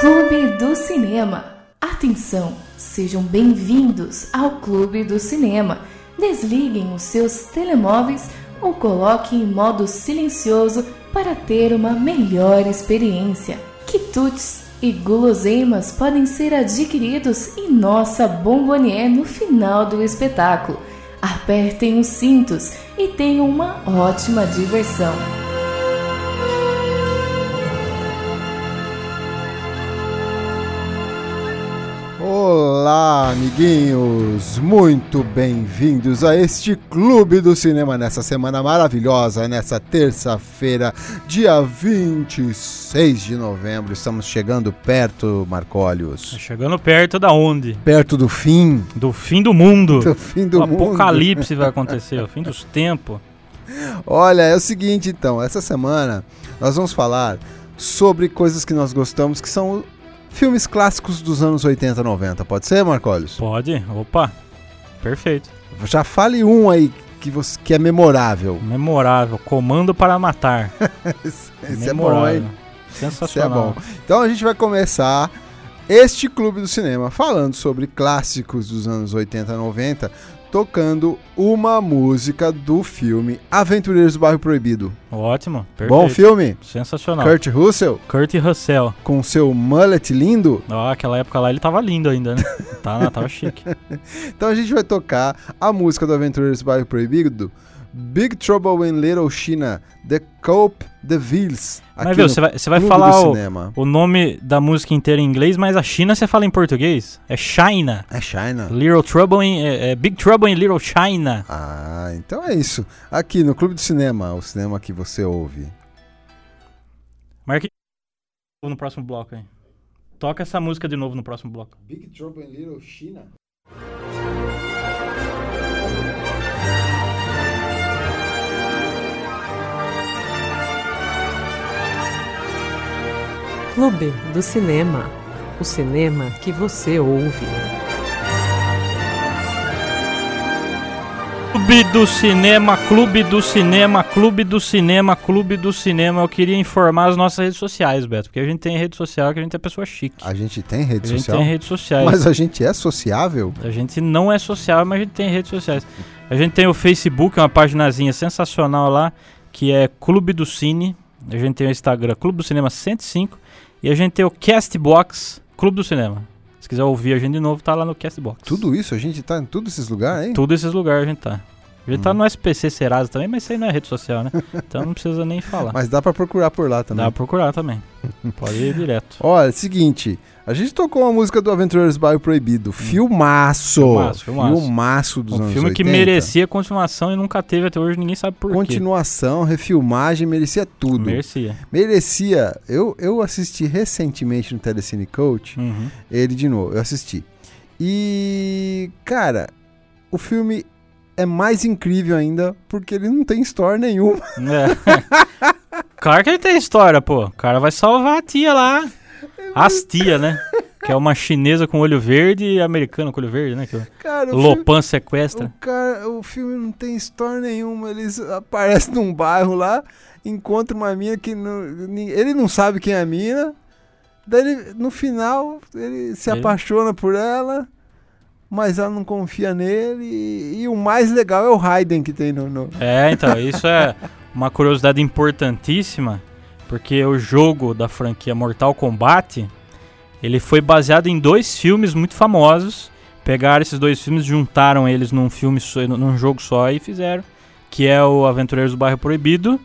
Clube do Cinema. Atenção, sejam bem-vindos ao Clube do Cinema. Desliguem os seus telemóveis ou coloquem em modo silencioso para ter uma melhor experiência. Quitutes e guloseimas podem ser adquiridos em nossa bombonier no final do espetáculo. Apertem os cintos e tenham uma ótima diversão. Olá, amiguinhos! Muito bem-vindos a este Clube do Cinema nessa semana maravilhosa, nessa terça-feira, dia 26 de novembro. Estamos chegando perto, Marcólios. Tá chegando perto da onde? Perto do fim. Do fim do mundo. Do fim do o mundo. apocalipse vai acontecer, o fim dos tempos. Olha, é o seguinte então, essa semana nós vamos falar sobre coisas que nós gostamos, que são filmes clássicos dos anos 80 90. Pode ser, Marcólios? Pode? Opa, perfeito. Já fale um aí que, você, que é memorável. Memorável, Comando para Matar. Esse é bom, hein? Isso é Sensacional. bom. Então a gente vai começar este Clube do Cinema falando sobre clássicos dos anos 80 90, tocando uma música do filme Aventureiros do Bairro Proibido. Ótimo, perfeito. Bom filme? Sensacional. Kurt Russell, Kurt Russell. com seu mullet lindo. Ó, aquela época lá ele tava lindo ainda, né? tá, tava chique. Então a gente vai tocar a música do Aventureiros do Bairro Proibido, Big Trouble in Little China, The Cope The Villes. Mas viu, você vai, você vai falar o, o nome da música inteira em inglês, mas a China você fala em português. É China. É China. Little Trouble in... É, é Big Trouble in Little China. Ah, então é isso. Aqui no Clube do Cinema, o cinema que você ouve. Marque no próximo bloco aí. Toca essa música de novo no próximo bloco. Big Trouble in Little China? Clube do Cinema. O cinema que você ouve. Clube do Cinema, Clube do Cinema, Clube do Cinema, Clube do Cinema. Eu queria informar as nossas redes sociais, Beto, porque a gente tem rede social, que a gente é pessoa chique. A gente tem rede a gente social? tem redes sociais. Mas a gente é sociável? A gente não é social, mas a gente tem redes sociais. A gente tem o Facebook, uma paginazinha sensacional lá, que é Clube do Cine. A gente tem o Instagram, Clube do Cinema 105. E a gente tem o Castbox, Clube do Cinema. Se quiser ouvir a gente de novo, tá lá no Castbox. Tudo isso, a gente tá em todos esses lugares, hein? Tudo esses lugares a gente tá. A gente tá Hum. no SPC Serasa também, mas isso aí não é rede social, né? Então não precisa nem falar. Mas dá pra procurar por lá também. Dá pra procurar também. Pode ir direto. Olha, seguinte, a gente tocou uma música do Aventureiros do Bairro Proibido. Filmaço! Hum. Filmaço, filmaço. Filmaço dos Um anos filme que 80. merecia continuação e nunca teve até hoje, ninguém sabe por quê. Continuação, refilmagem, merecia tudo. Merecia. Merecia. Eu, eu assisti recentemente no Telecine Coach, Uhum. ele de novo, eu assisti. E, cara, o filme é mais incrível ainda porque ele não tem história nenhuma. É. claro que ele tem história, pô. O cara vai salvar a tia lá. As tia, né? Que é uma chinesa com olho verde e americana com olho verde, né? Que Cara, o filme, Lopan sequestra. o, cara, o filme não tem história nenhuma. Eles aparecem num bairro lá, encontra uma mina que não, ele não sabe quem é a mina. Daí ele- no final ele se Ele- apaixona por ela, mas ela não confia nele. E, e o mais legal é o Raiden que tem no. no- É, então, isso é uma curiosidade importantíssima, porque o jogo da franquia Mortal Kombat, ele foi baseado em dois filmes muito famosos. Pegaram esses dois filmes, juntaram eles num filme só, num jogo só e fizeram, que é o Aventureiros do Bairro Proibido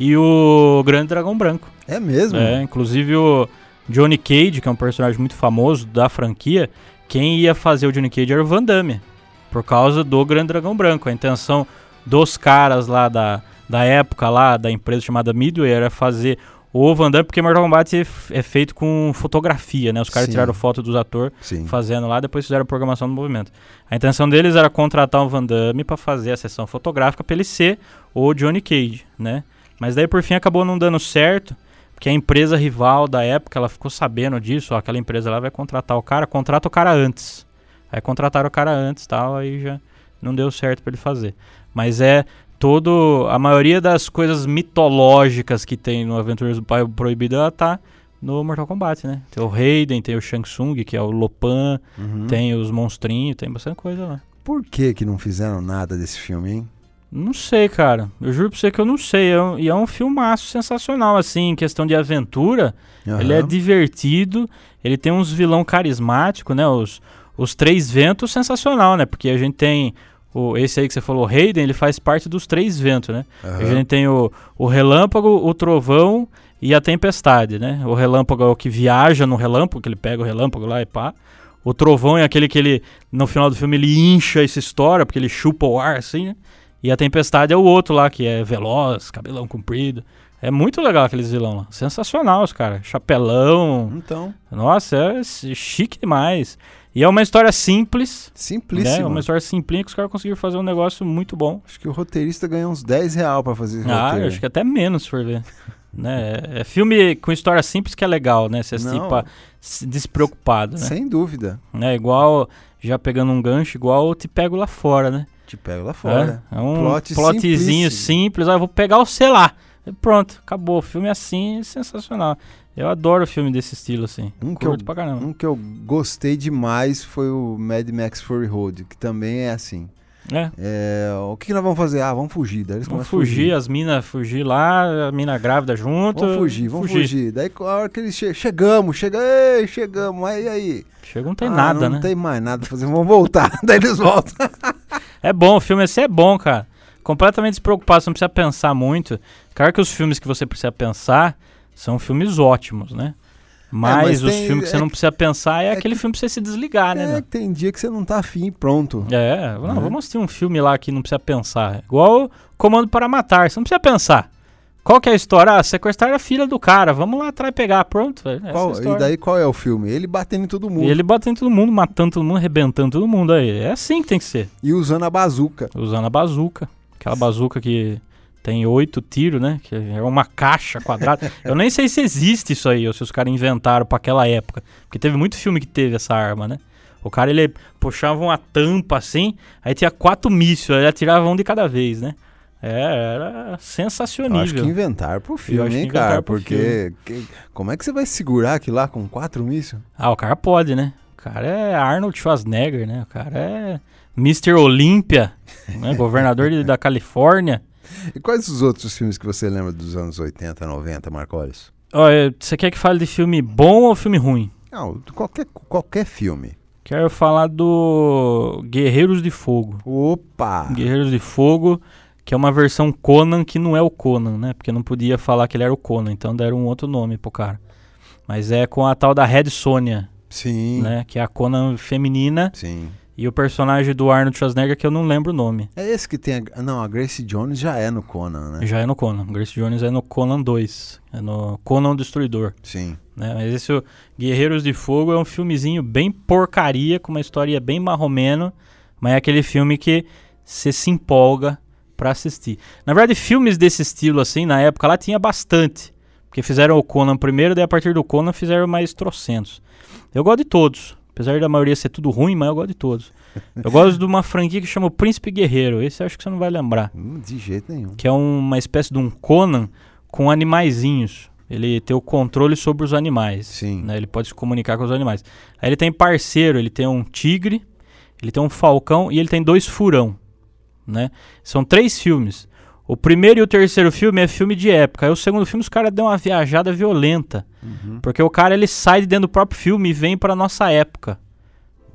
e o Grande Dragão Branco. É mesmo? É, inclusive o Johnny Cage, que é um personagem muito famoso da franquia, quem ia fazer o Johnny Cage era o Van Damme, por causa do Grande Dragão Branco. A intenção dos caras lá da, da época lá, da empresa chamada Midway, era fazer o Van Damme, porque Mortal Kombat é é feito com fotografia, né? Os caras Sim. tiraram foto dos atores fazendo lá, depois fizeram a programação do movimento. A intenção deles era contratar o Van Damme pra fazer a sessão fotográfica pra ele ser o Johnny Cage, né? Mas daí por fim acabou não dando certo, porque a empresa rival da época, ela ficou sabendo disso, ó, aquela empresa lá vai contratar o cara, contrata o cara antes. Aí contrataram o cara antes, tal, aí já não deu certo pra ele fazer. Mas é todo a maioria das coisas mitológicas que tem no Aventureiros do Bairro Proibido, ela tá no Mortal Kombat, né? Tem o Raiden, tem o Shang Tsung, que é o Lopan, Uhum. tem os monstrinhos, tem bastante coisa lá. Por que que não fizeram nada desse filme, hein? Não sei, cara. Eu juro pra você que eu não sei. É E é um filmaço sensacional, assim, em questão de aventura. Ele é divertido, ele tem uns vilão carismático, né? Os, os três ventos, sensacional, né? Porque a gente tem o, esse aí que você falou, o Raiden, ele faz parte dos três ventos, né? A Aham. gente tem o, o relâmpago, o trovão e a tempestade, né? O relâmpago é o que viaja no relâmpago, que ele pega o relâmpago lá e pá. O trovão é aquele que ele, no final do filme, ele incha e se estoura, porque ele chupa o ar, assim, né? E a tempestade é o outro lá, que é veloz, cabelão comprido. É muito legal aqueles vilão lá. Sensacional, os caras. Chapelão. Então, Nossa, é chique demais. E é uma história simples. Né? simplíssimo. É uma história simplinha que os caras conseguiram fazer um negócio muito bom. Acho que o roteirista ganhou uns 10 real pra fazer esse Ah, roteiro. eu acho que até menos, se for ver. né? É é filme com história simples que é legal, né? Você Não. pra se despreocupado, né? Sem dúvida. né? Igual, já pegando um gancho, igual eu te pego lá fora, né? Te pego lá fora. É, é um Plot plotzinho simples. Ah, eu vou pegar o sei lá. E pronto, acabou. O filme é assim, sensacional. Eu adoro filme desse estilo, assim. Um que eu-. Um que eu gostei demais foi o Mad Max Fury Road, que também é assim. É, É, o que, nós vamos fazer? Ah, vamos fugir. Daí eles vamos a fugir, as minas fugir lá, a mina grávida junto. Vamos fugir, vamos fugir. Daí a hora que eles che chegamos, chega, ei, chegamos, aí, aí. Chega, não tem Ah, nada, não né? tem mais nada pra fazer, vamos voltar. Daí eles voltam. É bom, o filme esse é bom, cara. Completamente despreocupado, você não precisa pensar muito. Claro que os filmes que você precisa pensar são filmes ótimos, né? Mas, mas os tem- filmes que você é não precisa pensar é, é aquele filme pra você se desligar, né? É que tem dia que você não tá afim, pronto. É, não, Né? vamos assistir um filme lá que não precisa pensar. Igual Comando para Matar, você não precisa pensar. Qual que é a história? Ah, sequestrar a filha do cara, vamos lá atrás pegar, pronto. É Qual- história. e daí qual é o filme? Ele batendo em todo mundo ele batendo todo mundo, matando todo mundo, arrebentando todo mundo aí. É assim que tem que ser. e usando a bazuca. Usando a bazuca. Aquela bazuca que tem oito tiros, né? Que é uma caixa quadrada. Eu nem sei se existe isso aí, ou se os caras inventaram pra aquela época. Porque teve muito filme que teve essa arma, né? O cara, ele puxava uma tampa assim, aí tinha quatro mísseis, ele atirava um de cada vez, né? É, era Eu acho que inventaram pro filme, hein, cara? Porque que- como é que você vai segurar aquilo lá com quatro mísseis? Ah, o cara pode, né? O cara é Arnold Schwarzenegger, né? O cara é Mr. Olímpia, né? governador de- da Califórnia. E quais os outros filmes que você lembra dos anos 80, 90, Marcolis? Olha, você quer que fale de filme bom ou filme ruim? Não, qualquer, qualquer filme. Quero falar do Guerreiros de Fogo. Opa! Guerreiros de Fogo, que é uma versão Conan que não é o Conan, né? Porque não podia falar que ele era o Conan, então deram um outro nome pro cara. Mas é com a tal da Red Sonja, Sim, né? Que é a Conan feminina sim. e o personagem do Arnold Schwarzenegger que eu não lembro o nome. É esse que tem a... Não, a Grace Jones já é no Conan, né? Já é no Conan. Grace Jones é no Conan 2. É no Conan Destruidor. Sim. Né? Mas esse Guerreiros de Fogo é um filmezinho bem porcaria, com uma história bem marromeno, mas é aquele filme que você se empolga pra assistir. Na verdade, filmes desse estilo assim, na época lá tinha bastante, porque fizeram o Conan primeiro, daí a partir do Conan fizeram mais trocentos. Eu gosto de todos, apesar da maioria ser tudo ruim, mas eu gosto de todos. Eu gosto de uma franquia que chama o Príncipe Guerreiro, esse eu acho que você não vai lembrar Hum, De jeito nenhum. que é uma espécie de um Conan com animaizinhos. Ele tem o controle sobre os animais. Sim. né? Ele pode se comunicar com os animais. Aí ele tem parceiro, ele tem um tigre, ele tem um falcão e ele tem dois furão. Né? São três filmes. O primeiro e o terceiro filme é filme de época. Aí o segundo filme os caras dão uma viajada violenta. Uhum. Porque o cara ele sai de dentro do próprio filme e vem pra nossa época.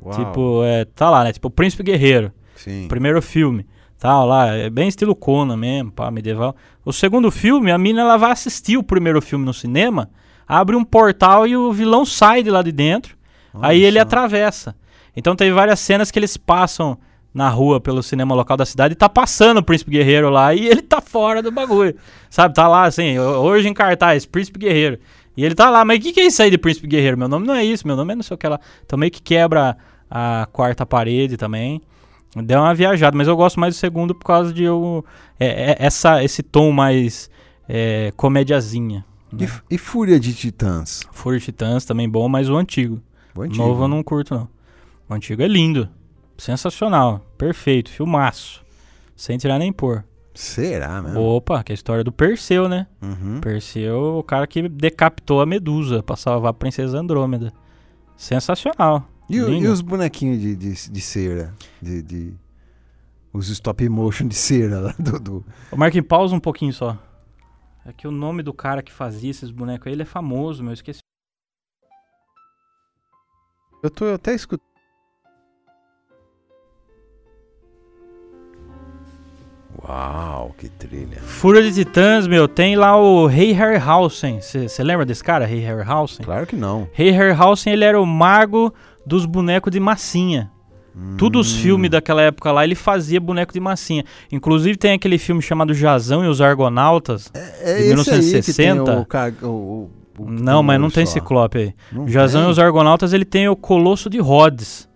Uau. Tipo, é, tá lá, né? Tipo, o Príncipe Guerreiro. Sim. Primeiro filme. Tal, lá, é bem estilo Conan mesmo, pá, medieval. O segundo filme, a mina ela vai assistir o primeiro filme no cinema, abre um portal e o vilão sai de lá de dentro. Olha aí ele atravessa. Então tem várias cenas que eles passam na rua pelo cinema local da cidade e tá passando o Príncipe Guerreiro lá e ele tá fora do bagulho. Sabe, tá lá assim, ho- hoje em cartaz, Príncipe Guerreiro. E ele tá lá, mas o que, que é isso aí de Príncipe Guerreiro? Meu nome não é isso, meu nome é não sei o que lá. Então meio que quebra a quarta parede também. Deu uma viajada, mas eu gosto mais do segundo por causa de eu, é, é- essa, esse tom mais é, comédiazinha. E, f- e Fúria de Titãs? Fúria de Titãs também bom, mas o antigo. O antigo. Novo eu não curto, não. O antigo é lindo. Sensacional. Perfeito. Filmaço. Sem tirar nem pôr. Será mesmo? Opa, que é a história do Perseu, né? Uhum. Perseu, o cara que decapitou a Medusa pra salvar a princesa Andrômeda. Sensacional. E, o- e os bonequinhos de, de, de cera? De, de- Os stop motion de cera lá do. do- Ô, Marquinhos, pausa um pouquinho só. É que o nome do cara que fazia esses bonecos aí, ele é famoso, meu. Eu esqueci. Eu tô até escutando. Uau, que trilha. Fúria de Titãs, meu, tem lá o Rei Harryhausen. Você lembra desse cara, Rei Harryhausen? Claro que não. Rei Harryhausen, ele era o mago dos bonecos de massinha. Todos os Hum. filmes daquela época lá, ele fazia boneco de massinha. Inclusive tem aquele filme chamado Jazão e os Argonautas. É, de que tem 1960? o o- o- Não, mas não tem só. Ciclope aí. Não Jazão tem? e os Argonautas, ele tem o Colosso de Rhodes,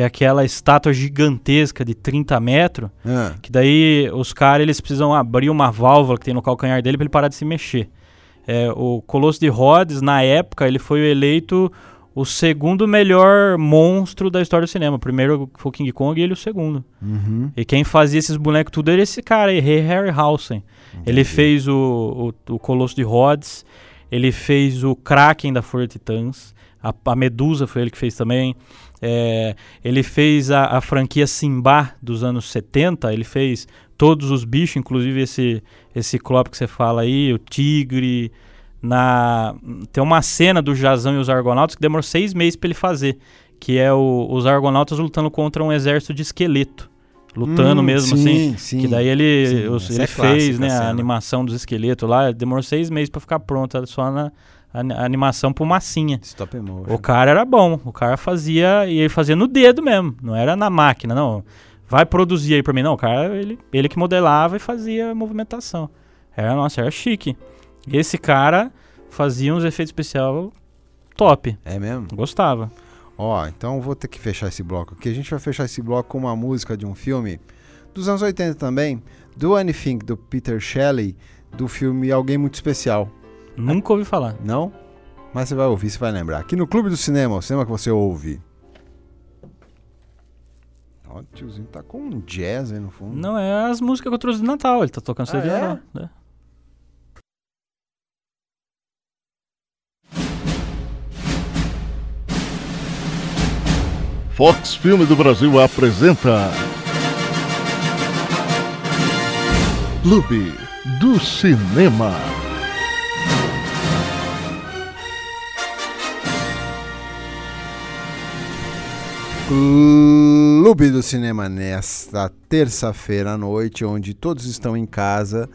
que é aquela estátua gigantesca de 30 metros, Ah, que daí os caras eles precisam abrir uma válvula que tem no calcanhar dele para ele parar de se mexer. É, o Colosso de Rhodes, na época, ele foi eleito o segundo melhor monstro da história do cinema. O primeiro foi o King Kong e ele o segundo. uhum. E quem fazia esses bonecos tudo era esse cara aí, Harryhausen. Ele fez o, o, o Colosso de Rhodes, ele fez o Kraken da de Titãs, a, a Medusa foi ele que fez também. É, ele fez a, a franquia Simba dos anos 70, ele fez todos os bichos, inclusive esse, esse Ciclope que você fala aí, o Tigre. Na, tem uma cena do Jazão e os Argonautas que demorou seis meses para ele fazer, que é o- os Argonautas lutando contra um exército de esqueleto. Lutando Hum, mesmo, sim, assim. Sim. Que daí ele, Sim, ele é fez né, a animação dos esqueletos lá, demorou seis meses pra ficar pronta, só na a, a animação pro massinha. Stop motion. O cara era bom, o cara fazia, e ele fazia no dedo mesmo, não era na máquina, não. Vai produzir aí pra mim, não, o cara, ele, ele que modelava e fazia a movimentação. Era, nossa, era chique. Esse cara fazia uns efeitos especiais top, É mesmo? gostava. Ó, então vou ter que fechar esse bloco aqui. A gente vai fechar esse bloco com uma música de um filme dos anos 80 também, do Anything, do Peter Shelley, do filme Alguém Muito Especial. Nunca ouvi falar. Não? Mas você vai ouvir, você vai lembrar. Aqui no Clube do Cinema, o cinema que você ouve. Ó, o tiozinho tá com um jazz aí no fundo. Não, é as músicas que eu trouxe de Natal, ele tá tocando Ah, CD é? Né? Fox Filme do Brasil apresenta Clube do Cinema. Clube do Cinema nesta terça-feira à noite, onde todos estão em casa,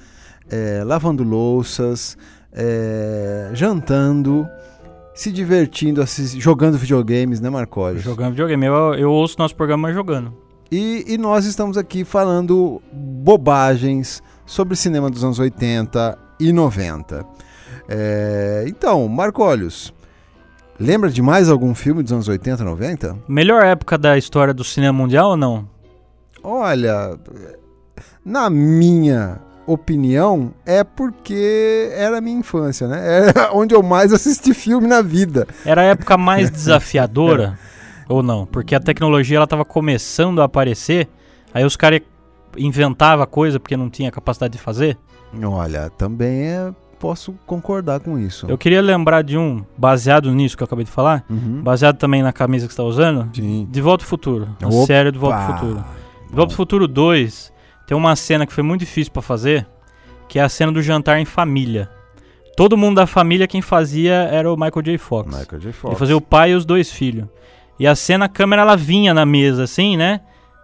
é, lavando louças, é, jantando, se divertindo, jogando videogames, né, Marcos? Jogando videogame. Eu, eu ouço nosso programa jogando. E, e nós estamos aqui falando bobagens sobre cinema dos anos 80 e 90. É, então, Marcólios, lembra de mais algum filme dos anos 80 e 90? Melhor época da história do cinema mundial ou não? Olha, na minha opinião, é porque era a minha infância, né? Era onde eu mais assisti filme na vida. Era a época mais desafiadora ou não? Porque a tecnologia ela tava começando a aparecer, aí os caras inventavam coisa porque não tinha capacidade de fazer. Olha, também é- posso concordar com isso. Eu queria lembrar de um, baseado nisso que eu acabei de falar, Uhum. baseado também na camisa que você tá usando, Sim. De Volta ao Futuro. A Opa! série do Volta ao Futuro. De Volta ao Futuro 2 tem uma cena que foi muito difícil pra fazer, que é a cena do jantar em família. Todo mundo da família quem fazia era o Michael J. Fox. Michael J. Fox. Ele fazia o pai e os dois filhos. E a cena, a câmera ela vinha na mesa assim, né?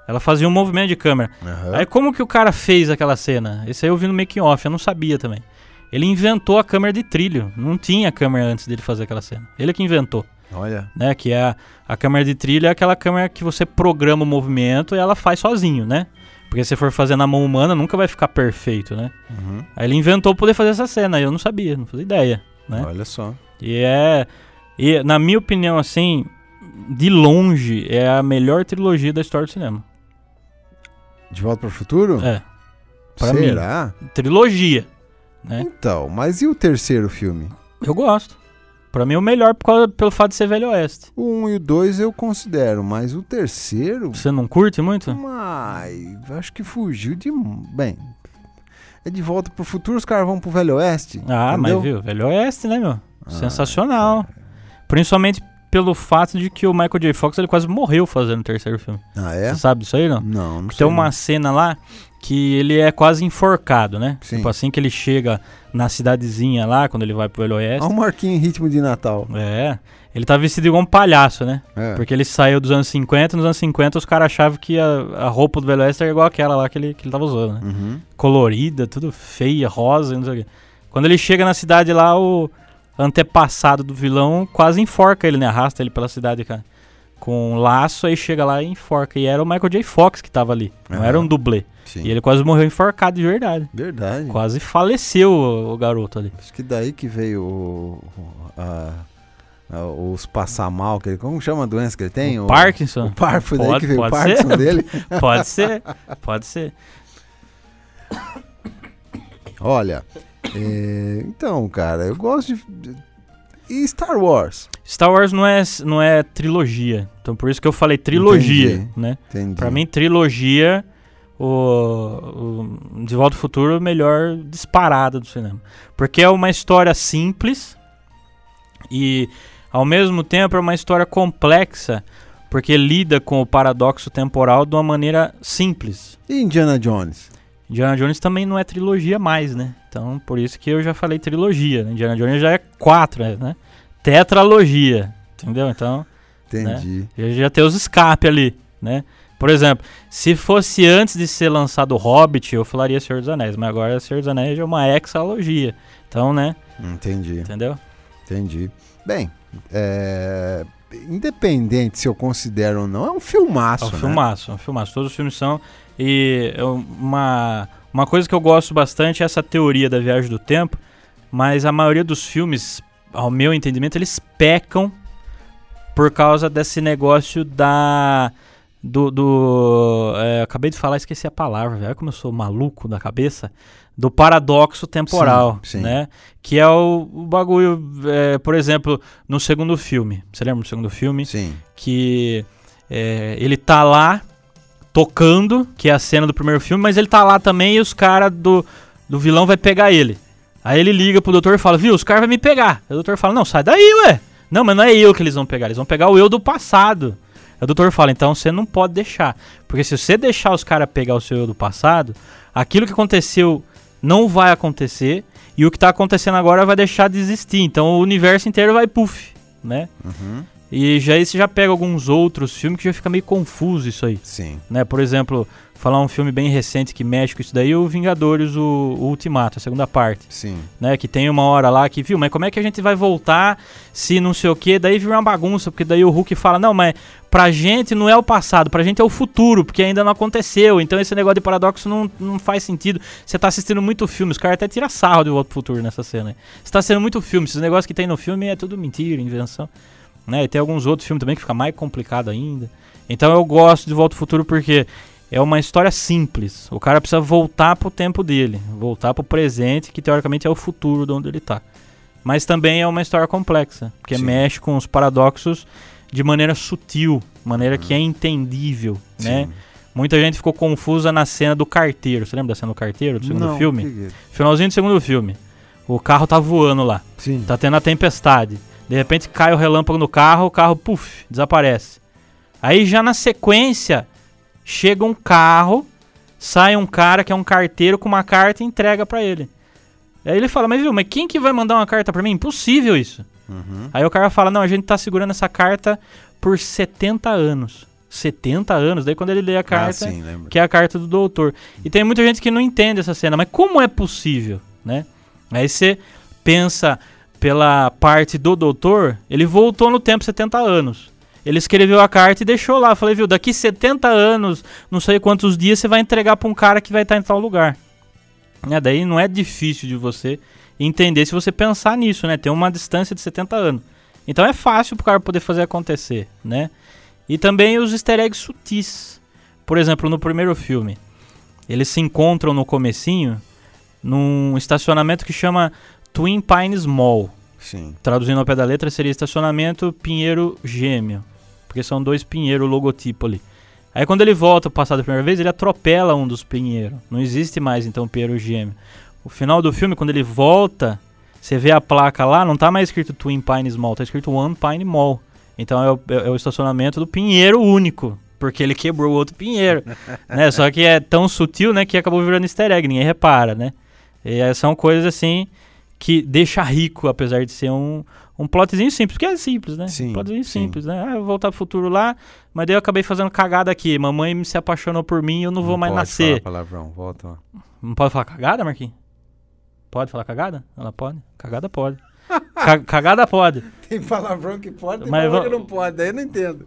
Ela fazia um movimento de câmera. Aham. Aí como que o cara fez aquela cena? Esse aí eu vi no making off, eu não sabia também. Ele inventou a câmera de trilho. Não tinha câmera antes dele fazer aquela cena. Ele que inventou Olha. né? Que é a, a câmera de trilha é aquela câmera que você programa o movimento e ela faz sozinho, né? Porque se for fazer na mão humana, nunca vai ficar perfeito, né? Uhum. Aí ele inventou poder fazer essa cena, eu não sabia, não fazia ideia, né? Olha só. E é. E na minha opinião, assim, de longe, é a melhor trilogia da história do cinema. De Volta para o Futuro? É, pra mim. Será? trilogia. Né? Então, mas e o terceiro filme? Eu gosto. Pra mim, é o melhor por causa, pelo fato de ser Velho Oeste. O 1 um e o 2 eu considero, mas o terceiro. Você não curte muito? Mas acho que fugiu de. Bem, é de volta pro futuro, os caras vão pro Velho Oeste. Ah, entendeu? mas viu, Velho Oeste, né, meu? Ah, Sensacional. Principalmente pelo fato de que o Michael J. Fox ele quase morreu fazendo o terceiro filme. Ah, é? Você sabe disso aí, não? Não, não sei. Tem uma cena lá que ele é quase enforcado, né? Sim. Tipo assim que ele chega na cidadezinha lá, quando ele vai pro Velho Oeste. Olha o Marquinhos em ritmo de Natal. É. Ele tá vestido igual um palhaço, né? É. Porque ele saiu dos anos 50, nos anos 50 os caras achavam que a, a roupa do Velho Oeste era igual aquela lá que ele, que ele tava usando, né? Uhum. Colorida, tudo feia, rosa, não sei o quê. Quando ele chega na cidade lá, o antepassado do vilão quase enforca ele, né? Arrasta ele pela cidade, cara. Com um laço, aí chega lá e enforca. E era o Michael J. Fox que tava ali. Não Aham. era um dublê. Sim. E ele quase morreu enforcado de verdade. Verdade. Quase faleceu o, o garoto ali. Acho que daí que veio o, o- a- a- os passar mal, que ele, como chama a doença que ele tem? o Parkinson. O par, foi daí Pode- que veio o Parkinson ser. dele. Pode ser, pode ser. Olha, é, então, cara, eu gosto de... E Star Wars? Star Wars não é, não é trilogia. Então por isso que eu falei trilogia, Entendi. né? Entendi. Pra mim, trilogia, o, o De Volta ao Futuro melhor disparada do cinema. Porque é uma história simples e, ao mesmo tempo, é uma história complexa, porque lida com o paradoxo temporal de uma maneira simples. E Indiana Jones? Indiana Jones também não é trilogia mais, né? Então, por isso que eu já falei trilogia. Né? Indiana Jones já é quatro, né? Tetralogia, entendeu? Então, Entendi. já, já tem os escape ali, né? Por exemplo, se fosse antes de ser lançado o Hobbit, eu falaria Senhor dos Anéis, mas agora Senhor dos Anéis é uma hexalogia. Então, né? Entendi. Entendeu? Entendi. Bem, é, independente se eu considero ou não, é um filmaço, É um né? filmaço, é um filmaço. Todos os filmes são. E é uma, uma coisa que eu gosto bastante é essa teoria da viagem do tempo, mas a maioria dos filmes, ao meu entendimento, eles pecam por causa desse negócio da. Do. do é, acabei de falar, esqueci a palavra, velho. Olha como eu sou maluco da cabeça. Do paradoxo temporal, Sim, sim. né? Que é o, o bagulho, é, por exemplo, no segundo filme. Você lembra do segundo filme? Sim. que é, ele tá lá tocando, que é a cena do primeiro filme, mas ele tá lá também e os caras do, do vilão vai pegar ele. Aí ele liga pro doutor e fala, viu, os caras vão me pegar. Aí o doutor fala, não, sai daí, ué. Não, mas não é eu que eles vão pegar, eles vão pegar o eu do passado. O doutor fala, então você não pode deixar. Porque se você deixar os caras pegar o seu eu do passado, aquilo que aconteceu não vai acontecer e o que tá acontecendo agora vai deixar de existir. Então o universo inteiro vai puff, né? Uhum. E já aí você já pega alguns outros filmes que já fica meio confuso isso aí, Sim. né? Por exemplo, falar um filme bem recente que mexe com isso daí, o Vingadores, o, o Ultimato, a segunda parte, Sim. né? Que tem uma hora lá que, viu, mas como é que a gente vai voltar se não sei o que? Daí vira uma bagunça, porque daí o Hulk fala, não, mas pra gente não é o passado, pra gente é o futuro, porque ainda não aconteceu, então esse negócio de paradoxo não, não faz sentido. Você tá assistindo muito filme, os caras até tiram sarro de Volta pro Futuro nessa cena. Você tá assistindo muito filme, esses negócios que tem no filme é tudo mentira, invenção. Né? E tem alguns outros filmes também que fica mais complicado ainda. Então eu gosto de Volta ao Futuro porque é uma história simples. O cara precisa voltar pro tempo dele, voltar pro presente, que teoricamente é o futuro de onde ele tá. Mas também é uma história complexa, porque Sim. mexe com os paradoxos de maneira sutil, maneira que é entendível, né? Sim. Muita gente ficou confusa na cena do carteiro. Você lembra da cena do carteiro do segundo Não, filme? que- Finalzinho do segundo filme. O carro tá voando lá. Sim. Tá tendo a tempestade. De repente cai o relâmpago no carro, o carro, puf, desaparece. Aí já na sequência, chega um carro, sai um cara que é um carteiro com uma carta e entrega pra ele. Aí ele fala, mas viu, mas quem que vai mandar uma carta pra mim? Impossível isso. Uhum. Aí o cara fala, não, a gente tá segurando essa carta por 70 anos. 70 anos? Daí quando ele lê a Ah, carta, sim, lembro. que é a carta do doutor. E tem muita gente que não entende essa cena, mas como é possível, né? Aí você pensa pela parte do doutor, ele voltou no tempo 70 anos. Ele escreveu a carta e deixou lá. Falei, viu, daqui 70 anos, não sei quantos dias, você vai entregar pra um cara que vai estar em tal lugar. Né? Daí não é difícil de você entender se você pensar nisso, né? Tem uma distância de 70 anos. Então é fácil pro cara poder fazer acontecer, né? E também os easter eggs sutis. Por exemplo, no primeiro filme, eles se encontram no comecinho num estacionamento que chama Twin Pines Mall. Sim. Traduzindo ao pé da letra, seria estacionamento Pinheiro Gêmeo. Porque são dois pinheiro logotipo ali. Aí quando ele volta pro passado a primeira vez, ele atropela um dos Pinheiro. Não existe mais então Pinheiro gêmeo. O final do filme, quando ele volta, você vê a placa lá, não tá mais escrito Twin Pines Mall, tá escrito One Pine Mall. Então é o, é o estacionamento do Pinheiro único, porque ele quebrou o outro Pinheiro. né? Só que é tão sutil, né, que acabou virando easter egg, ninguém repara, né? E é, são coisas assim que deixa rico, apesar de ser um, um plotzinho simples, porque é simples, né? Sim, um plotzinho sim. simples, né? Ah, eu vou voltar pro futuro lá, mas daí eu acabei fazendo cagada aqui. Mamãe se apaixonou por mim e eu não, vou mais pode nascer. falar palavrão, volta lá. Não pode falar cagada, Marquinhos? Pode falar cagada? Ela pode? Cagada pode. Ca- cagada pode. Tem palavrão que pode, tem Mas palavrão vamos- que não pode, daí eu não entendo.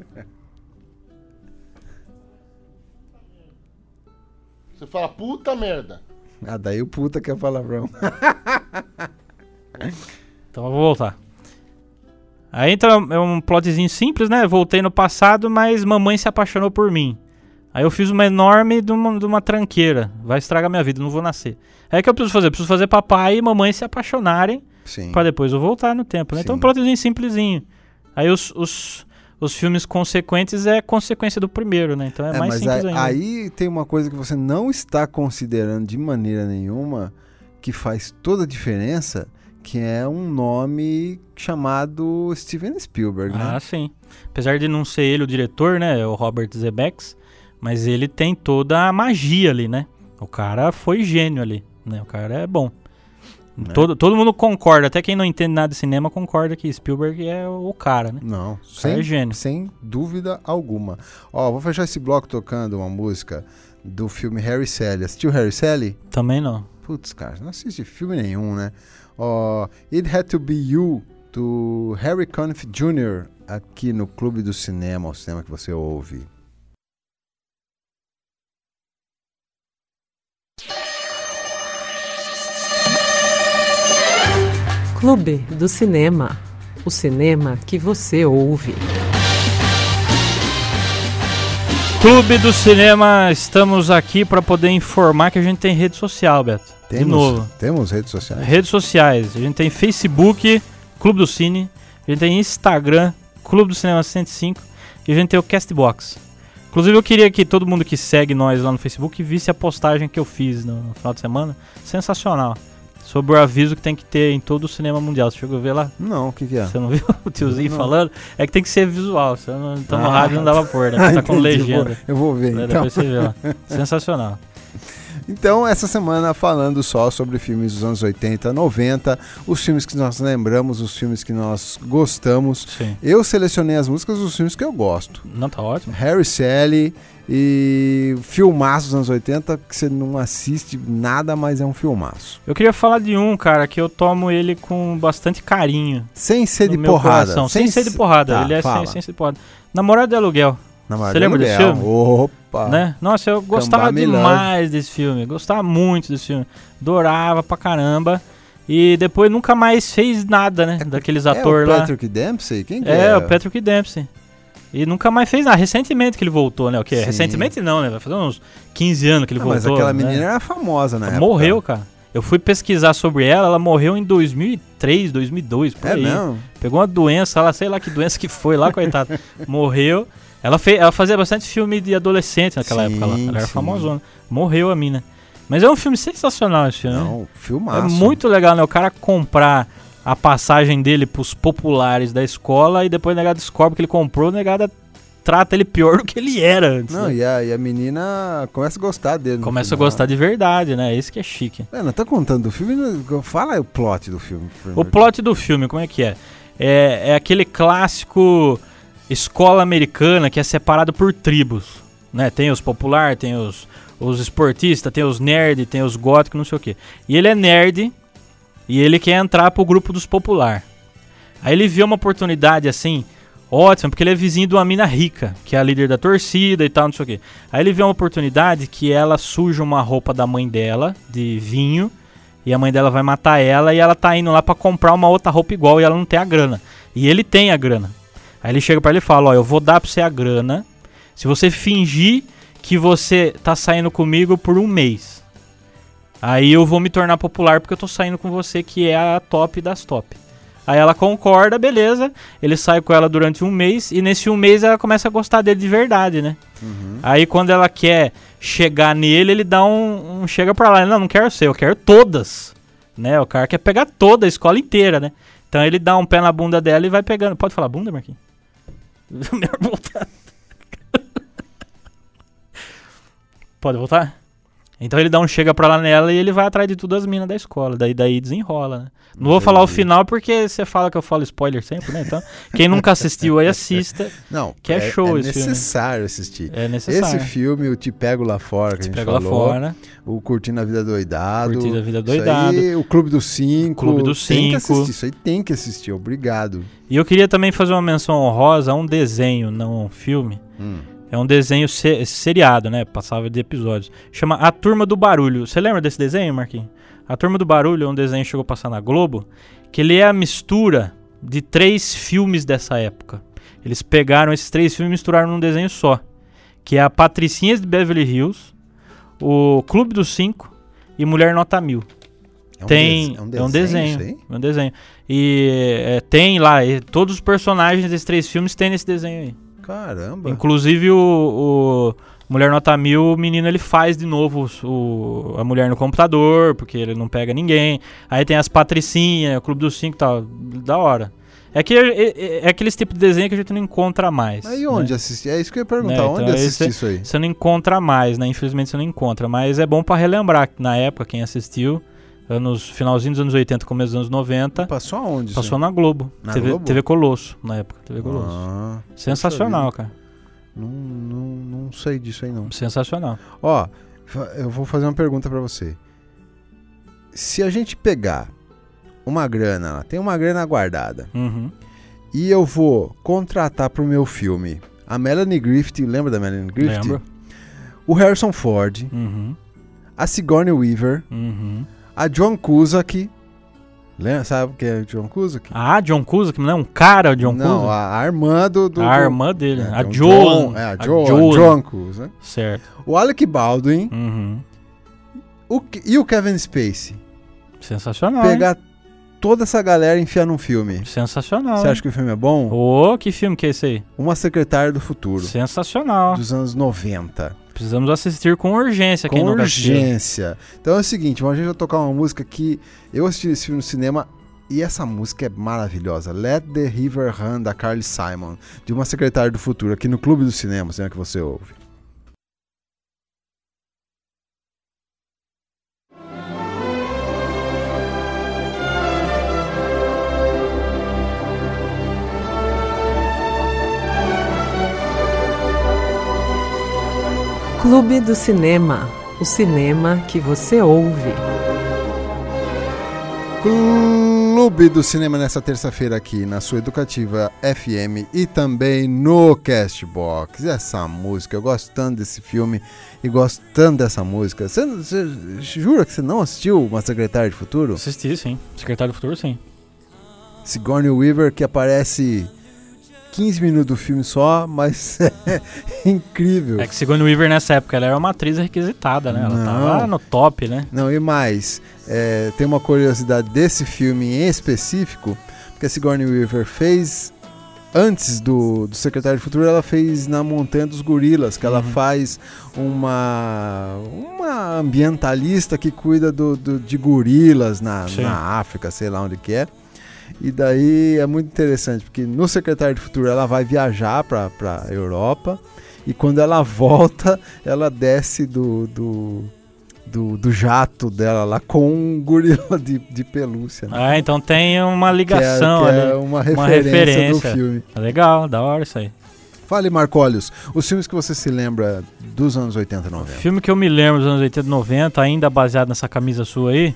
Você fala puta merda. Ah, daí o puta que é palavrão. Então eu vou voltar. Aí então é um plotzinho simples, né? Voltei no passado, mas mamãe se apaixonou por mim. Aí eu fiz uma enorme de uma, de uma tranqueira. Vai estragar minha vida, não vou nascer. Aí o que eu preciso fazer? Eu preciso fazer papai e mamãe se apaixonarem pra depois eu voltar no tempo, né? Então um plotzinho simplesinho. Aí os, os, os filmes consequentes é consequência do primeiro, né? Então é, É, mais simples aí, ainda. aí tem uma coisa que você não está considerando de maneira nenhuma, que faz toda a diferença, que é um nome chamado Steven Spielberg, Ah, né? sim. Apesar de não ser ele o diretor, né? O Robert Zemeckis, mas ele tem toda a magia ali, né? O cara foi gênio ali, né? O cara é bom. Todo, todo mundo concorda, até quem não entende nada de cinema concorda que Spielberg é o cara, né? Não, cara sem, é gênio. sem dúvida alguma. Ó, vou fechar esse bloco tocando uma música do filme Harry Sally. Assistiu Harry Sally? Também não. Putz, cara, não assiste filme nenhum, né? Ó, It Had To Be You, do Harry Conniff Jr., aqui no Clube do Cinema, o cinema que você ouve. Clube do Cinema. O cinema que você ouve. Clube do Cinema, estamos aqui para poder informar que a gente tem rede social, Beto. Temos, De novo. Temos redes sociais? Redes sociais. A gente tem Facebook, Clube do Cine. A gente tem Instagram, Clube do Cinema 105. E a gente tem o Castbox. Inclusive, eu queria que todo mundo que segue nós lá no Facebook visse a postagem que eu fiz no, no final de semana. Sensacional. Sobre o aviso que tem que ter em todo o cinema mundial. Você chegou a ver lá? Não, o que que é? Você não viu o tiozinho Não. falando? É que tem que ser visual. Você não, então no Ah. rádio não dá pra pôr, né? Tá com legenda. Eu vou, ver, então. Depois você vê lá. Sensacional. Então, essa semana falando só sobre filmes dos anos 80, 90, os filmes que nós lembramos, os filmes que nós gostamos. Sim. Eu selecionei as músicas dos filmes que eu gosto. Não, tá ótimo. Harry Sally e filmaços dos anos 80 que você não assiste nada, mas é um filmaço. Eu queria falar de um, cara, que eu tomo ele com bastante carinho. Sem ser de porrada. coração. Sem, ser de porrada. Tá, ele é sem, sem ser de porrada. Namorado de aluguel, Namorado Você lembra desse filme? Opa! Né? Nossa, eu gostava demais desse filme. Gostava muito desse filme. Adorava pra caramba. E depois nunca mais fez nada, né? Daqueles É atores o lá. Patrick Dempsey? Quem que É, é? o Patrick Dempsey. E nunca mais fez nada. Recentemente que ele voltou, né? O quê? Sim. Recentemente não, né? Vai fazer uns 15 anos que ele Ah, voltou. mas aquela né? menina era famosa época. Morreu, cara. Eu fui pesquisar sobre ela, ela morreu em 2003, 2002, por É aí. mesmo? Pegou uma doença, ela sei lá que doença que foi lá, coitada. Morreu. Ela, fez, ela fazia bastante filme de adolescente naquela Sim, época lá. Ela era famosona. Morreu a mina. Mas é um filme sensacional esse filme. né? Não, filmaço. É muito legal, né? O cara comprar a passagem dele pros populares da escola e depois o negado descobre que ele comprou, o negado trata ele pior do que ele era antes. Não, né? e a, e a menina começa a gostar dele. Começa a final. gostar de verdade, né? Isso que é chique. É, não tá contando do filme? Fala o plot do filme. O plot do filme, como é que é? É, é aquele clássico escola americana que é separado por tribos. Né? Tem os popular, tem os, os esportistas, tem os nerd, tem os góticos, não sei o quê. E ele é nerd e ele quer entrar pro grupo dos popular. Aí ele vê uma oportunidade assim, ótima, porque ele é vizinho de uma mina rica, que é a líder da torcida e tal, não sei o quê. Aí ele vê uma oportunidade que ela suja uma roupa da mãe dela, de vinho, e a mãe dela vai matar ela e ela tá indo lá pra comprar uma outra roupa igual e ela não tem a grana. E ele tem a grana. Aí ele chega pra ele e fala: Ó, eu vou dar pra você a grana se você fingir que você tá saindo comigo por um mês. Aí eu vou me tornar popular porque eu tô saindo com você, que é a top das top. Aí ela concorda, beleza. Ele sai com ela durante um mês e nesse um mês ela começa a gostar dele de verdade, né? Uhum. Aí quando ela quer chegar nele, ele dá um, um chega pra lá, não, não quero ser, eu quero todas, né? O cara quer pegar toda a escola inteira, né? Então ele dá um pé na bunda dela e vai pegando. Pode falar bunda, Marquinhos? Melhor voltar. Pode voltar? Então ele dá um chega pra lá nela e ele vai atrás de todas as minas da escola. Daí, daí desenrola, né? Não vou falar o final porque você fala que eu falo spoiler sempre, né? Então, quem nunca assistiu aí, assista. Não, Que é show é esse filme. necessário assistir. É necessário. Esse filme, o Te Pego Lá Fora, que a gente Pega lá falou, fora. o Curtindo a Vida Doidado. Curtindo a Vida Doidado. aí, o Clube dos Cinco. Clube dos Tem que Cinco. assistir, isso aí tem que assistir, obrigado. E eu queria também fazer uma menção honrosa a um desenho, não um filme. Hum. É um desenho se- seriado, né? Passava de episódios. Chama A Turma do Barulho. Você lembra desse desenho, Marquinhos? A Turma do Barulho é um desenho que chegou a passar na Globo, que ele é a mistura de três filmes dessa época. Eles pegaram esses três filmes e misturaram num desenho só. Que é a Patricinhas de Beverly Hills, o Clube dos Cinco e Mulher Nota Mil. É um tem, des- é um desenho, isso aí? é um desenho. E é, tem lá, e todos os personagens desses três filmes tem nesse desenho aí. Caramba. Inclusive o, o Mulher Nota Mil, o menino ele faz de novo o, a mulher no computador, porque ele não pega ninguém. Aí tem as patricinhas, o Clube dos Cinco e tal. Da hora. É que é, é, é aqueles tipos de desenho que a gente não encontra mais. E onde né? assistir? É isso que eu ia perguntar. Né, onde então assistir esse- isso aí? Você não encontra mais, né? Infelizmente você não encontra. Mas é bom pra relembrar que na época, quem assistiu, anos, finalzinho dos anos 80, começo dos anos 90, Passou aonde? passou na Globo. Na TV, Globo? TV Colosso, na época. TV Colosso. Ah, Sensacional, cara. não, não, não sei disso aí não. Sensacional. Ó, eu vou fazer uma pergunta pra você. Se a gente pegar uma grana, tem uma grana guardada, Uhum. e eu vou contratar pro meu filme a Melanie Griffith, lembra da Melanie Griffith? Lembro. O Harrison Ford, Uhum. a Sigourney Weaver, Uhum. A John Cusack. Lembra, sabe o que é John Cusack? Ah, John Cusack, não é um cara, John não, Cusack? a, a irmã do, do- A irmã dele, é, a John- Joan. É, a a Joan, Joan. John Cusack. Certo. O Alec Baldwin Uhum. o, e o Kevin Spacey. Sensacional. hein? Pegar toda essa galera e enfiar num filme. Sensacional. Você hein? acha que o filme é bom? Ô, que filme que é esse aí? Uma Secretária do Futuro, Sensacional. dos anos 90. Precisamos assistir com urgência com nunca assistiu. urgência. Então é o seguinte, a gente vai tocar uma música que eu assisti esse filme no cinema e essa música é maravilhosa. Let the River Run, da Carly Simon, de uma secretária do futuro, aqui no Clube do Cinema, cinema que você ouve. Clube do Cinema. O cinema que você ouve. Clube do Cinema nessa terça-feira aqui na sua Educativa FM e também no Castbox. Essa música, eu gosto tanto desse filme e gosto tanto dessa música. Você, você jura que você não assistiu Uma Secretária de Futuro? Assisti, sim. Secretário do Futuro, sim. Sigourney Weaver que aparece 15 minutos do filme só, mas é incrível. É que Sigourney Weaver nessa época, ela era uma atriz requisitada, né? Ela Não. tava no top, né? Não, e mais, é, tem uma curiosidade desse filme em específico, porque a Sigourney Weaver fez, antes do, do Secretário de Futuro, ela fez na Montanha dos Gorilas, que ela Uhum. faz uma, uma ambientalista que cuida do, do- de gorilas na, Sim. na África, sei lá onde que é. E daí é muito interessante, porque no Secretário de Futuro ela vai viajar para a Europa, e quando ela volta, ela desce do, do, do, do jato dela lá com um gorila de, de pelúcia. Né? Ah, então tem uma Que é- ligação que é, ali. uma referência, referência. do filme. Legal, da hora isso aí. Fale, Marcólios, os filmes que você se lembra dos anos 80 e 90. Filme que eu me lembro dos anos 80 e 90, ainda baseado nessa camisa sua aí,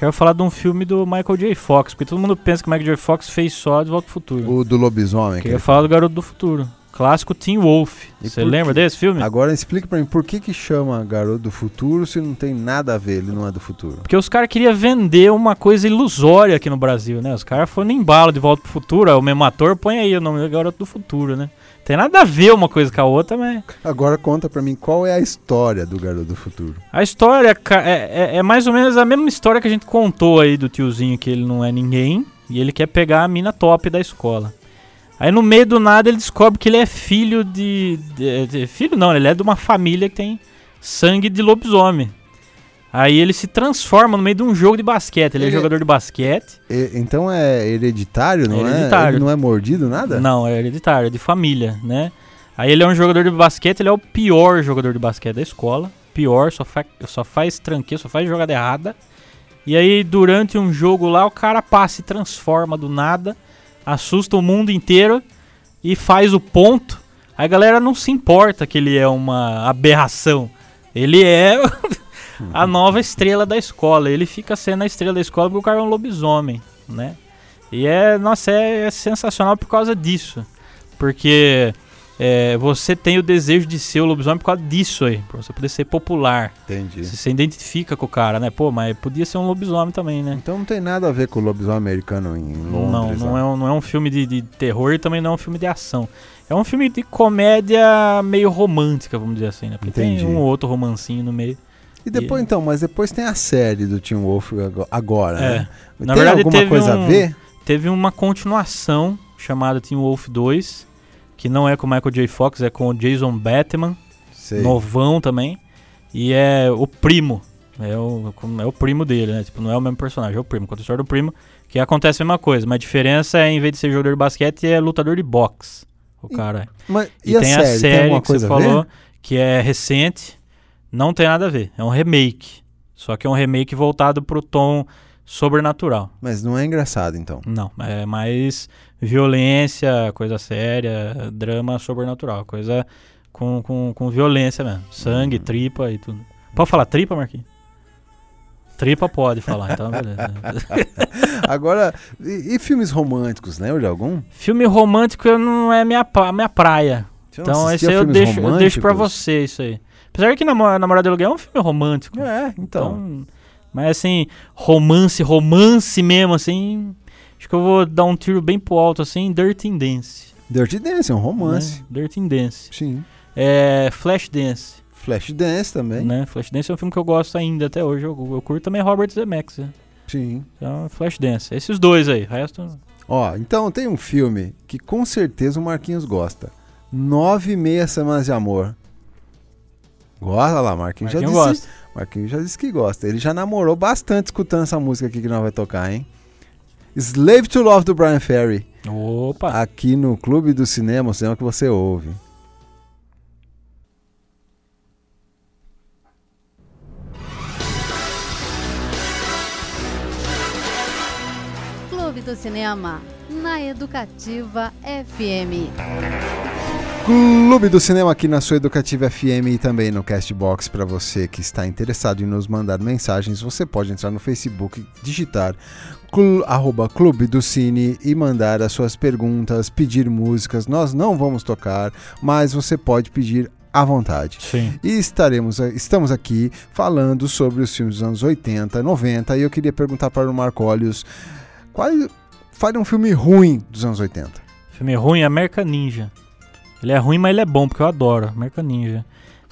quero falar de um filme do Michael J. Fox, porque todo mundo pensa que o Michael J. Fox fez só De Volta ao Futuro. O do lobisomem. Queria falar do Garoto do Futuro. Clássico Teen Wolf. Você lembra desse filme? Agora explique pra mim, por que que chama Garoto do Futuro se não tem nada a ver, ele não é do futuro? Porque os caras queriam vender uma coisa ilusória aqui no Brasil, né? Os caras foram no embalo de volta pro futuro. ó, O mesmo ator põe aí o nome do Garoto do Futuro, né? Tem nada a ver uma coisa com a outra, mas. Agora conta pra mim qual é a história do Garoto do Futuro. A história é, é- é mais ou menos a mesma história que a gente contou aí do tiozinho que ele não é ninguém, E ele quer pegar a mina top da escola. Aí no meio do nada ele descobre que ele é filho de, de- de- Filho não, ele é de uma família que tem sangue de lobisomem. Aí ele se transforma no meio de um jogo de basquete. Ele, é Ele- jogador de basquete. E- então é hereditário, não é? Hereditário. Ele não é mordido, nada? Não, é hereditário, é de família, né? Aí ele é um jogador de basquete, ele é o pior jogador de basquete da escola. Pior, só, fa só faz tranqueira, só faz jogada errada. E aí, durante um jogo lá, o cara passa e transforma do nada, assusta o mundo inteiro e faz o ponto. Aí a galera não se importa que ele é uma aberração. Ele é a nova estrela da escola. Ele fica sendo a estrela da escola porque o cara é um lobisomem, né? E é, nossa, é, é sensacional por causa disso. Porque é, você tem o desejo de ser o lobisomem por causa disso aí, pra você poder ser popular. Entendi. Você se identifica com o cara, né? Pô, mas podia ser um lobisomem também, né? Então não tem nada a ver com o lobisomem americano em não, Londres. não lá. é, um, não é um filme de, de terror e também não é um filme de ação. É um filme de comédia meio romântica, vamos dizer assim, né? Porque Entendi. tem um ou outro romancinho no meio. E depois, E- então, mas depois tem a série do Tim Wolf ago- agora, É. né? Na tem verdade, alguma coisa um- a ver? Teve uma continuação chamada Teen Wolf 2, que não é com o Michael J. Fox, é com o Jason Bateman. Sei. novão também. E é o primo. É o, é o primo dele, né? Tipo, não é o mesmo personagem, é o primo. Conta a história do primo, que acontece a mesma coisa. Mas a diferença é, em vez de ser jogador de basquete, é lutador de boxe. O E- cara. Mas, E, e, a tem série? a tem série alguma que você a falou, que é recente. Não tem nada a ver. É um remake. Só que é um remake voltado pro tom sobrenatural. Mas não é engraçado, então. Não, é mais violência, coisa séria, drama sobrenatural, coisa com, com, com violência mesmo. Sangue, Uhum. tripa e tudo. Pode falar tripa, Marquinhos? Tripa pode falar, então beleza. Agora, e, e filmes românticos, lembra de algum? Filme romântico não é minha, minha praia. Você Então esse eu deixo, eu deixo pra você isso aí. Apesar que Namo- Namorada de Aluguel é um filme romântico. É, então. Então, mas assim, romance, romance mesmo, assim. Acho que eu vou dar um tiro bem pro alto, assim, Dirty Dance. Dirty Dance é um romance. Né? Dirty Dance. Sim. É, Flashdance. Flashdance também. Né? Flashdance é um filme que eu gosto ainda até hoje. Eu, eu curto também Robert Zemeckis. Né? Sim. Então, Flashdance. Esses dois aí. O resto. Ó, então tem um filme que com certeza o Marquinhos gosta. Nove e meia semanas de amor. Gosta lá, Marquinhos, Marquinhos já disse. gosta. Marquinhos já disse que gosta. Ele já namorou bastante escutando essa música aqui que nós vai tocar, hein? Slave to Love do Brian Ferry. Opa! Aqui no Clube do Cinema, o cinema que você ouve. Clube do Cinema, na Educativa FM. Clube do Cinema aqui na sua Educativa FM e também no Castbox para você que está interessado em nos mandar mensagens. Você pode entrar no Facebook, digitar clu, arroba Clube do Cine e mandar as suas perguntas, pedir músicas. Nós não vamos tocar, mas você pode pedir à vontade. Sim. E estaremos, estamos aqui falando sobre os filmes dos anos 80, 90 e eu queria perguntar para o Marcólios qual fale um filme ruim dos anos 80. Filme ruim é American Ninja. Ele é ruim, mas ele é bom, porque eu adoro American Ninja.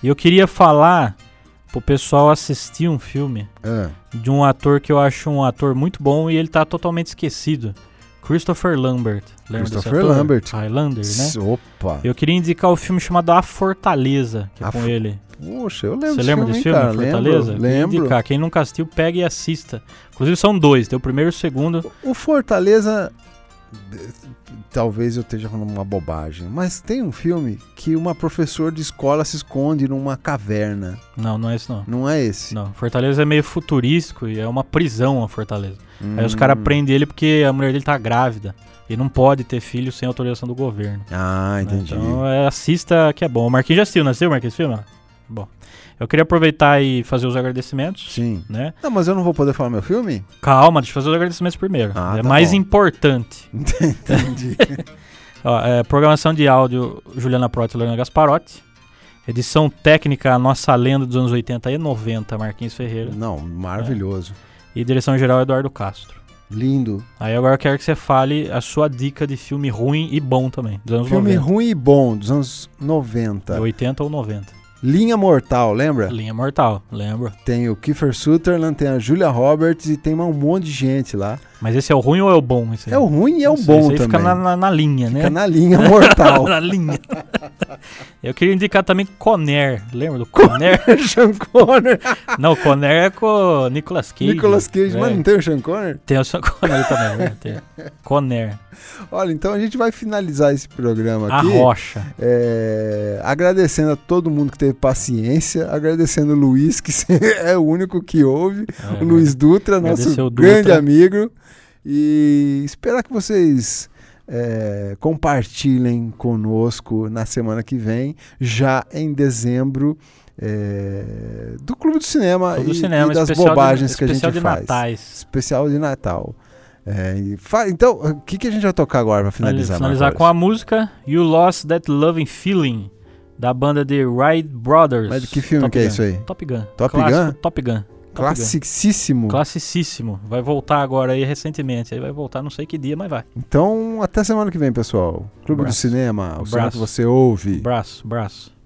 E eu queria falar pro pessoal assistir um filme Ah, de um ator que eu acho um ator muito bom e ele tá totalmente esquecido. Christopher Lambert. Lembra Christopher? Lambert. Highlander, né? Opa! Eu queria indicar o filme chamado A Fortaleza, que é A com ele. Poxa, eu lembro Você lembra desse filme, cara? Fortaleza? Lembro, lembro. indicar. Quem nunca assistiu, pega e assista. Inclusive são dois, tem o primeiro e o segundo. O Fortaleza, talvez eu esteja falando uma bobagem, mas tem um filme que uma professora de escola se esconde numa caverna. Não, não é esse não. Não é esse? Não, Fortaleza é meio futurístico e é uma prisão a Fortaleza. Aí os Hum. caras prendem ele porque a mulher dele tá grávida. E não pode ter filho sem autorização do governo. Ah, né? entendi. Então é, assista que é bom. O Marquinhos já assistiu, não assistiu, Marquinhos, filme? Bom. Eu queria aproveitar e fazer os agradecimentos. Sim. Né? Não, mas eu não vou poder falar meu filme? Calma, deixa eu fazer os agradecimentos primeiro. Ah, é tá mais bom. importante. Entendi. Ó, é, programação de áudio Juliana Prota e Lorena Gasparotti. Edição técnica a nossa lenda dos anos 80 e 90, Marquinhos Ferreira. não, maravilhoso. E direção geral Eduardo Castro. Lindo. Aí agora eu quero que você fale a sua dica de filme ruim e bom também, dos anos Filme 90. ruim e bom, dos anos 90. É 80 ou 90. Linha Mortal, lembra? Linha Mortal, lembro. Tem o Kiefer Sutherland, tem a Julia Roberts e tem um monte de gente lá. Mas esse é o ruim ou é o bom? É o ruim e é o bom esse aí também. fica na, na- na linha, Fica né? na linha mortal. na linha. Eu queria indicar também Conner. Lembra do Conner? Sean Connery, não, Conner é com o Nicolas Cage. Nicolas Cage, É. mas não tem o Sean Connery? Tem o Sean Connery também, né? Tem. Conner. Olha, então a gente vai finalizar esse programa A aqui. rocha. é, agradecendo a todo mundo que teve paciência, agradecendo o Luiz, que é o único que ouve, É, o Luiz Dutra, Agradecer nosso Dutra. grande amigo. E esperar que vocês é, compartilhem conosco na semana que vem, já em dezembro, é, do Clube do Cinema, Todo e, cinema, e das bobagens de, que a gente especial de faz. natais. Especial de Natal. É, e fa- então, o que, que a gente vai tocar agora para finalizar? Finalizar com a música You Lost That Loving Feeling, da banda The Wright Brothers. Mas que filme Top que é Gun. isso aí? Top Gun. Top Gun? Top Gun. Classicíssimo. Classicíssimo. Vai voltar agora aí recentemente. Aí vai voltar não sei que dia, mas vai. Então, até semana que vem, pessoal. Clube do Abraço. Cinema, o som Abraço. que você ouve. Braço, braço.